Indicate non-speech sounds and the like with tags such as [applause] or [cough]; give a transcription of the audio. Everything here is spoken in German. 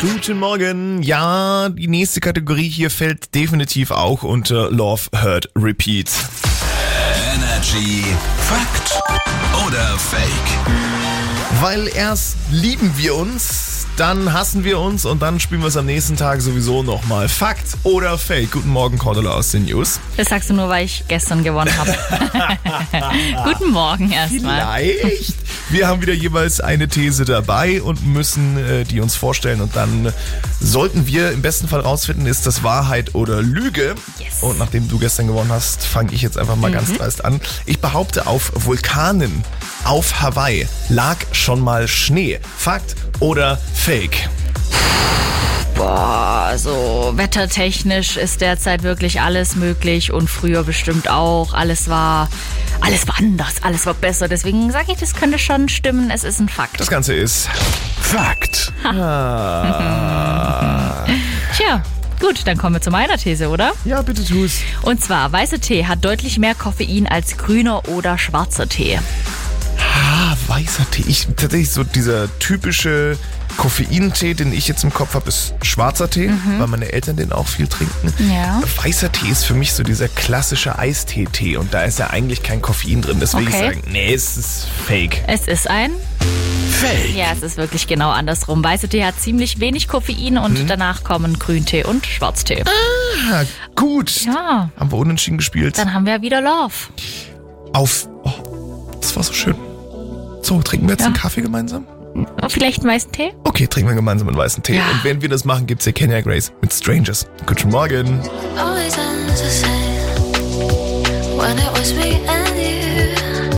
Guten Morgen. Ja, die nächste Kategorie hier fällt definitiv auch unter Love, Hurt, Repeat. Energy Fakt oder Fake? Weil erst lieben wir uns, dann hassen wir uns und dann spielen wir es am nächsten Tag sowieso nochmal. Fakt oder Fake? Guten Morgen, Cordula aus den News. Das sagst du nur, weil ich gestern gewonnen habe. [laughs] Guten Morgen erstmal. Vielleicht. Wir haben wieder jeweils eine These dabei und müssen äh, die uns vorstellen und dann sollten wir im besten Fall rausfinden, ist das Wahrheit oder Lüge. Yes. Und nachdem du gestern gewonnen hast, fange ich jetzt einfach mal ganz dreist an. Ich behaupte, auf Vulkanen auf Hawaii lag schon mal Schnee. Fakt oder Fake? Boah, also wettertechnisch ist derzeit wirklich alles möglich und früher bestimmt auch. Alles war, alles war anders, alles war besser. Deswegen sage ich, das könnte schon stimmen. Es ist ein Fakt. Das Ganze ist Fakt. [laughs] Tja, gut, dann kommen wir zu meiner These, oder? ja, bitte tu's. Und zwar, weißer Tee hat deutlich mehr Koffein als grüner oder schwarzer Tee. Ah, weißer Tee. Ich tatsächlich so dieser typische Koffeintee, den ich jetzt im Kopf habe, ist schwarzer Tee, weil meine Eltern den auch viel trinken. Ja. Weißer Tee ist für mich so dieser klassische Eistee-Tee und da ist ja eigentlich kein Koffein drin. Deswegen Okay. sagen, nee, es ist fake. Es ist ein Fake. Ja, es ist wirklich genau andersrum. Weißer Tee hat ziemlich wenig Koffein und danach kommen Grüntee und Schwarztee. Ah, gut. Ja, Haben wir unentschieden gespielt. dann haben wir wieder Love. Auf. Oh, das war so schön. So, trinken wir jetzt Ja. einen Kaffee gemeinsam? Vielleicht einen weißen Tee? Okay, trinken wir gemeinsam einen weißen Tee. Ja. Und wenn wir das machen, gibt's hier Kenya Grace mit Strangers. Guten Morgen. always